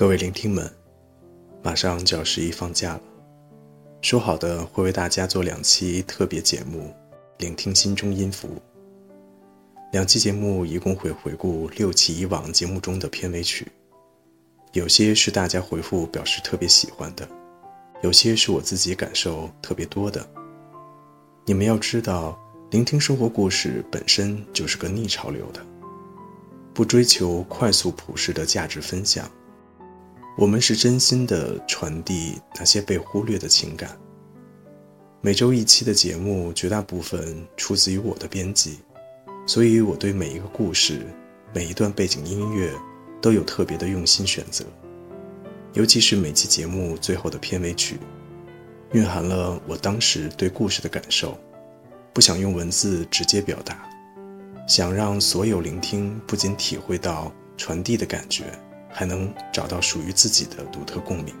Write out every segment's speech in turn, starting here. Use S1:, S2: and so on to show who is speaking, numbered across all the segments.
S1: 各位聆听们，马上就要十一放假了，说好的会为大家做两期特别节目，聆听心中音符。两期节目一共会回顾六期以往节目中的片尾曲，有些是大家回复表示特别喜欢的，有些是我自己感受特别多的。你们要知道，聆听生活故事本身就是个逆潮流的，不追求快速普世的价值分享。我们是真心的传递那些被忽略的情感。每周一期的节目，绝大部分出自于我的编辑，所以我对每一个故事、每一段背景音乐都有特别的用心选择。尤其是每期节目最后的片尾曲，蕴含了我当时对故事的感受，不想用文字直接表达，想让所有聆听不仅体会到传递的感觉。还能找到属于自己的独特共鸣。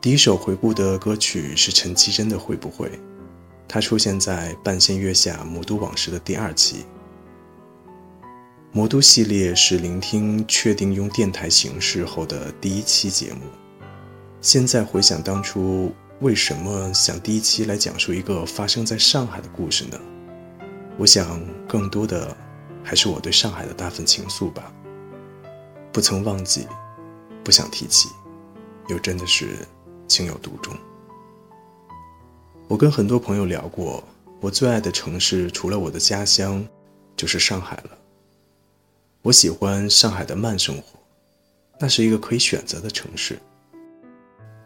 S1: 第一首回顾的歌曲是陈绮贞的《会不会》，它出现在《半仙月下魔都往事》的第二期。魔都系列是聆听确定用电台形式后的第一期节目。现在回想当初，为什么想第一期来讲述一个发生在上海的故事呢？我想，更多的。还是我对上海的那份情愫吧，不曾忘记，不想提起，又真的是情有独钟。我跟很多朋友聊过，我最爱的城市除了我的家乡，就是上海了。我喜欢上海的慢生活，那是一个可以选择的城市。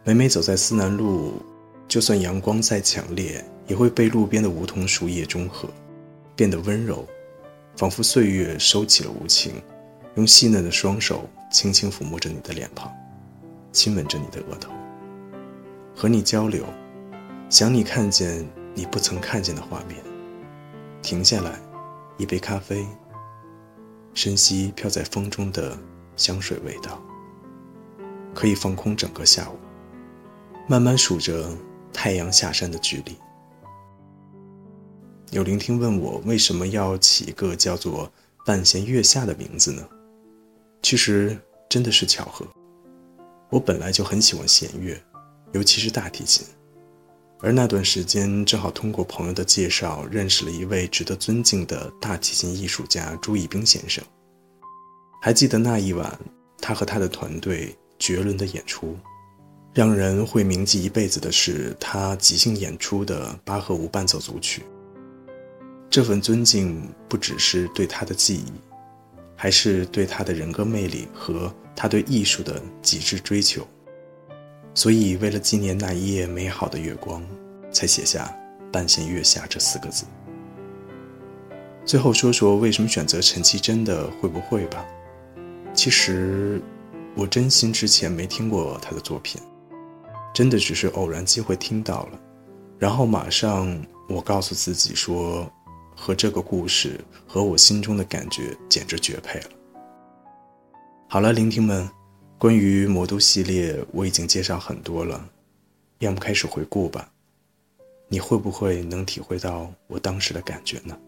S1: 每每走在思南路，就算阳光再强烈，也会被路边的梧桐树叶中和，变得温柔。仿佛岁月收起了无情，用细嫩的双手轻轻抚摸着你的脸庞，亲吻着你的额头，和你交流，想你看见你不曾看见的画面。停下来，一杯咖啡，深吸飘在风中的香水味道，可以放空整个下午，慢慢数着太阳下山的距离。有聆听问我为什么要起一个叫做“半弦月下”的名字呢？其实真的是巧合。我本来就很喜欢弦乐，尤其是大提琴，而那段时间正好通过朋友的介绍认识了一位值得尊敬的大提琴艺术家朱一冰先生。还记得那一晚，他和他的团队绝伦的演出，让人会铭记一辈子的是他即兴演出的巴赫无伴奏组曲。这份尊敬不只是对他的记忆，还是对他的人格魅力和他对艺术的极致追求。所以，为了纪念那一夜美好的月光，才写下“半弦月下”这四个字。最后说说为什么选择陈绮贞的《会不会》吧。其实，我真心之前没听过他的作品，真的只是偶然机会听到了，然后马上我告诉自己说。和这个故事和我心中的感觉简直绝配了。好了，聆听们，关于魔都系列我已经介绍很多了，要么开始回顾吧。你会不会能体会到我当时的感觉呢？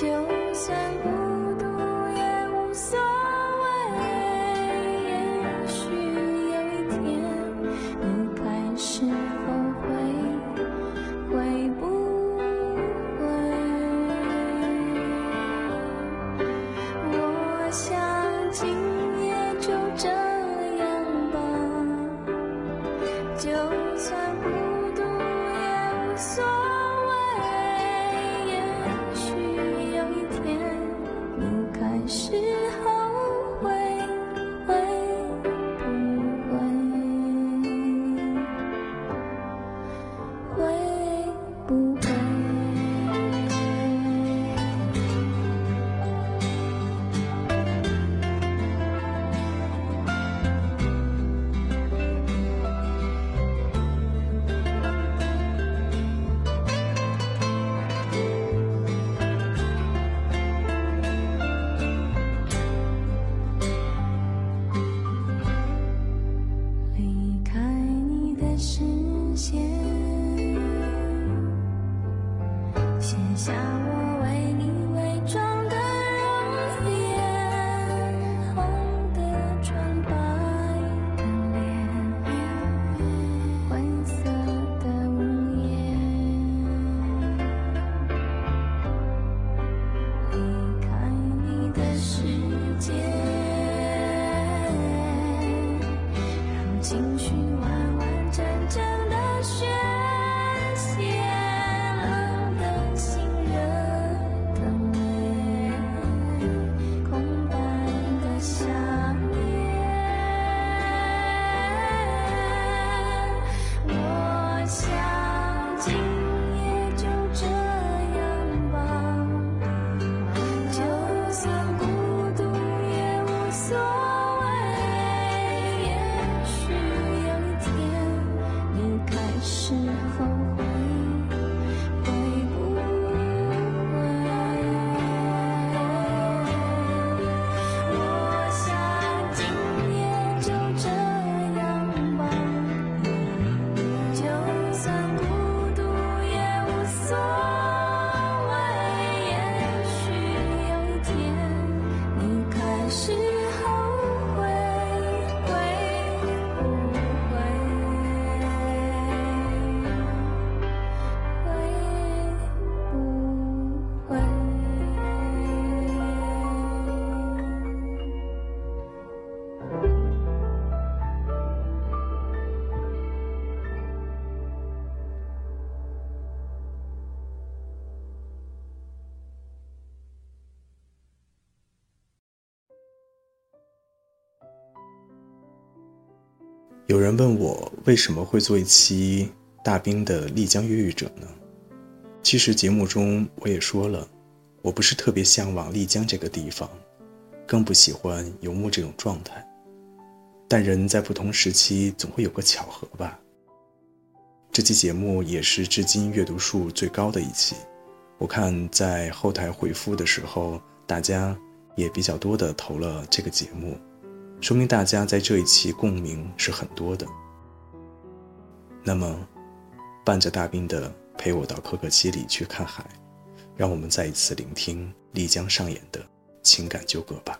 S2: 就算
S1: 有人问我为什么会做一期大兵的丽江越狱者呢？其实节目中我也说了，我不是特别向往丽江这个地方，更不喜欢游牧这种状态。但人在不同时期总会有个巧合吧。这期节目也是至今阅读数最高的一期，我看在后台回复的时候，大家也比较多的投了这个节目。说明大家在这一期共鸣是很多的。那么，伴着大兵的陪我到可可西里去看海，让我们再一次聆听丽江上演的情感纠葛吧。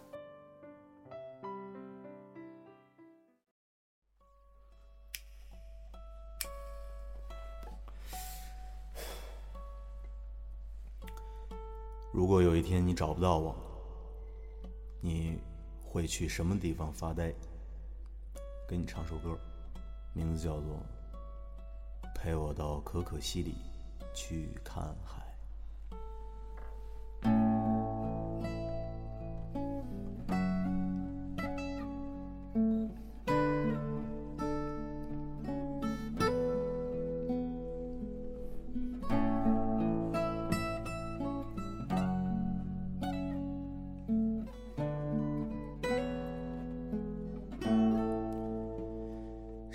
S2: 如果有一天你找不到我，了。会去什么地方发呆？给你唱首歌，名字叫做《陪我到可可西里去看海》。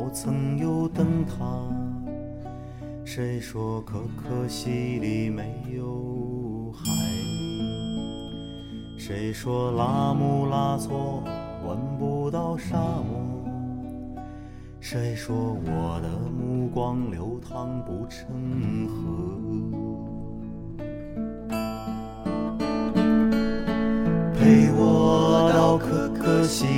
S2: 我曾有灯塔？谁说可可西里没有海？谁说拉姆拉措闻不到沙漠？谁说我的目光流淌不成河？陪我到可可西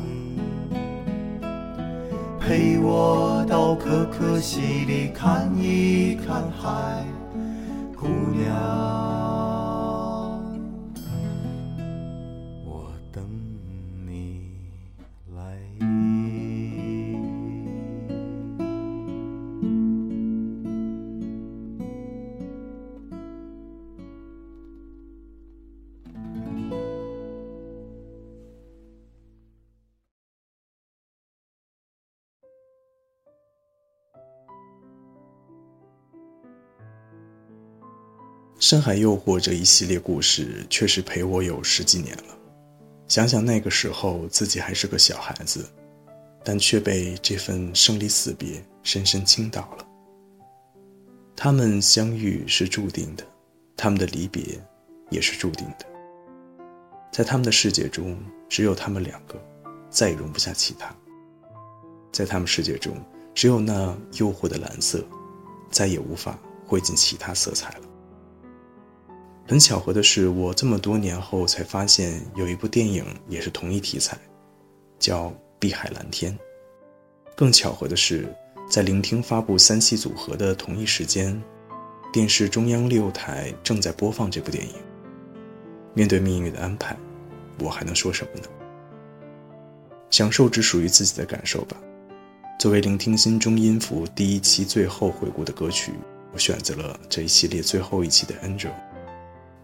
S2: 陪我到可可西里看一看海，
S1: 深海诱惑》这一系列故事确实陪我有十几年了。想想那个时候自己还是个小孩子，但却被这份生离死别深深倾倒了。他们相遇是注定的，他们的离别也是注定的。在他们的世界中，只有他们两个，再也容不下其他。在他们世界中，只有那诱惑的蓝色，再也无法汇进其他色彩了。很巧合的是，我这么多年后才发现，有一部电影也是同一题材，叫《碧海蓝天》。更巧合的是，在聆听发布三期组合的同一时间，电视中央六台正在播放这部电影。面对命运的安排，我还能说什么呢？享受只属于自己的感受吧。作为聆听心中音符第一期最后回顾的歌曲，我选择了这一系列最后一期的《Angel》。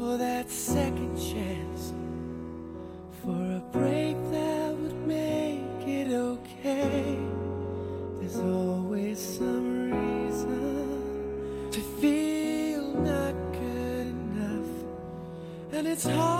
S3: for that second chance, for a break that would make it okay. There's always some reason to feel not good enough, and it's hard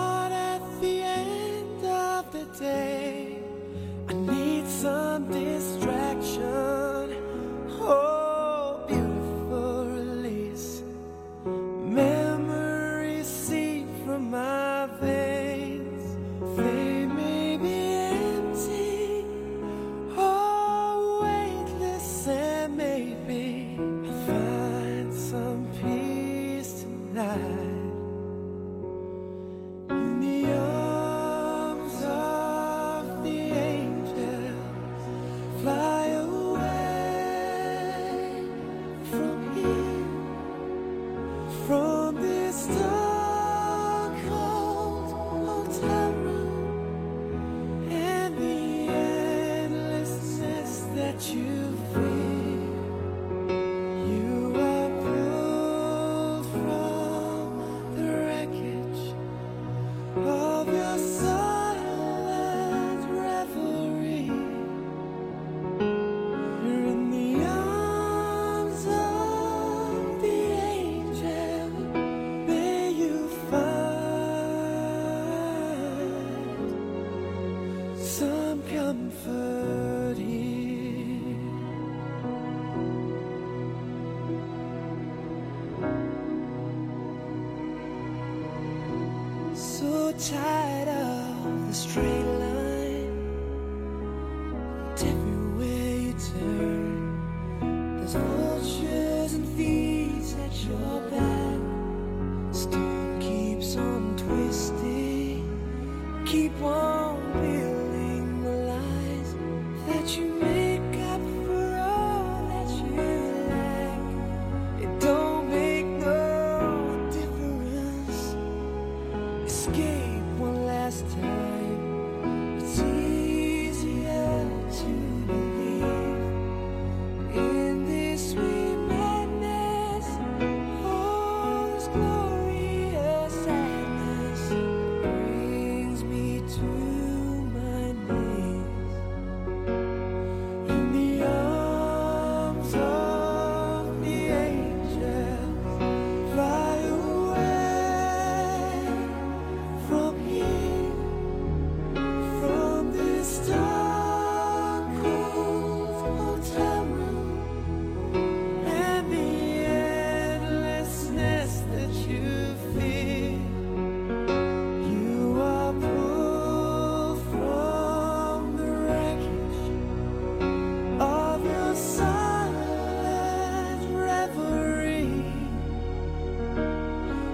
S3: Keep on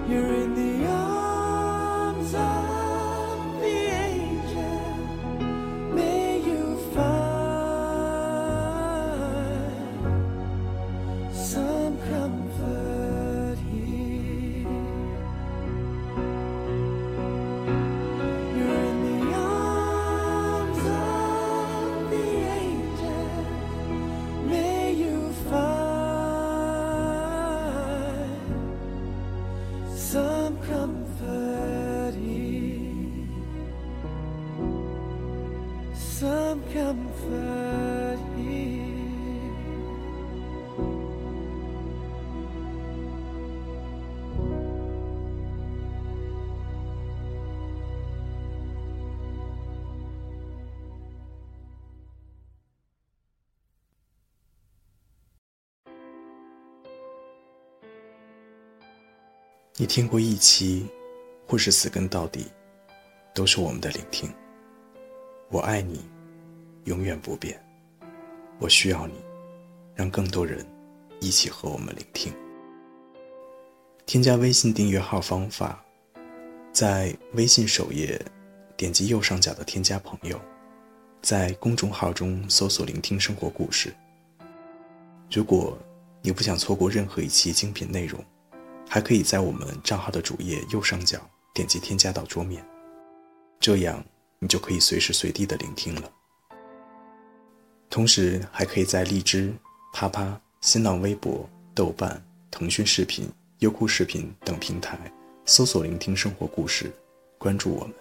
S3: You're in the
S1: 你听过一期，或是死跟到底，都是我们的聆听。我爱你，永远不变。我需要你，让更多人一起和我们聆听。添加微信订阅号方法，在微信首页点击右上角的添加朋友，在公众号中搜索“聆听生活故事”。如果你不想错过任何一期精品内容，还可以在我们账号的主页右上角点击添加到桌面，这样你就可以随时随地的聆听了。同时，还可以在荔枝、啪啪、新浪微博、豆瓣、腾讯视频、优酷视频等平台搜索“聆听生活故事”，关注我们。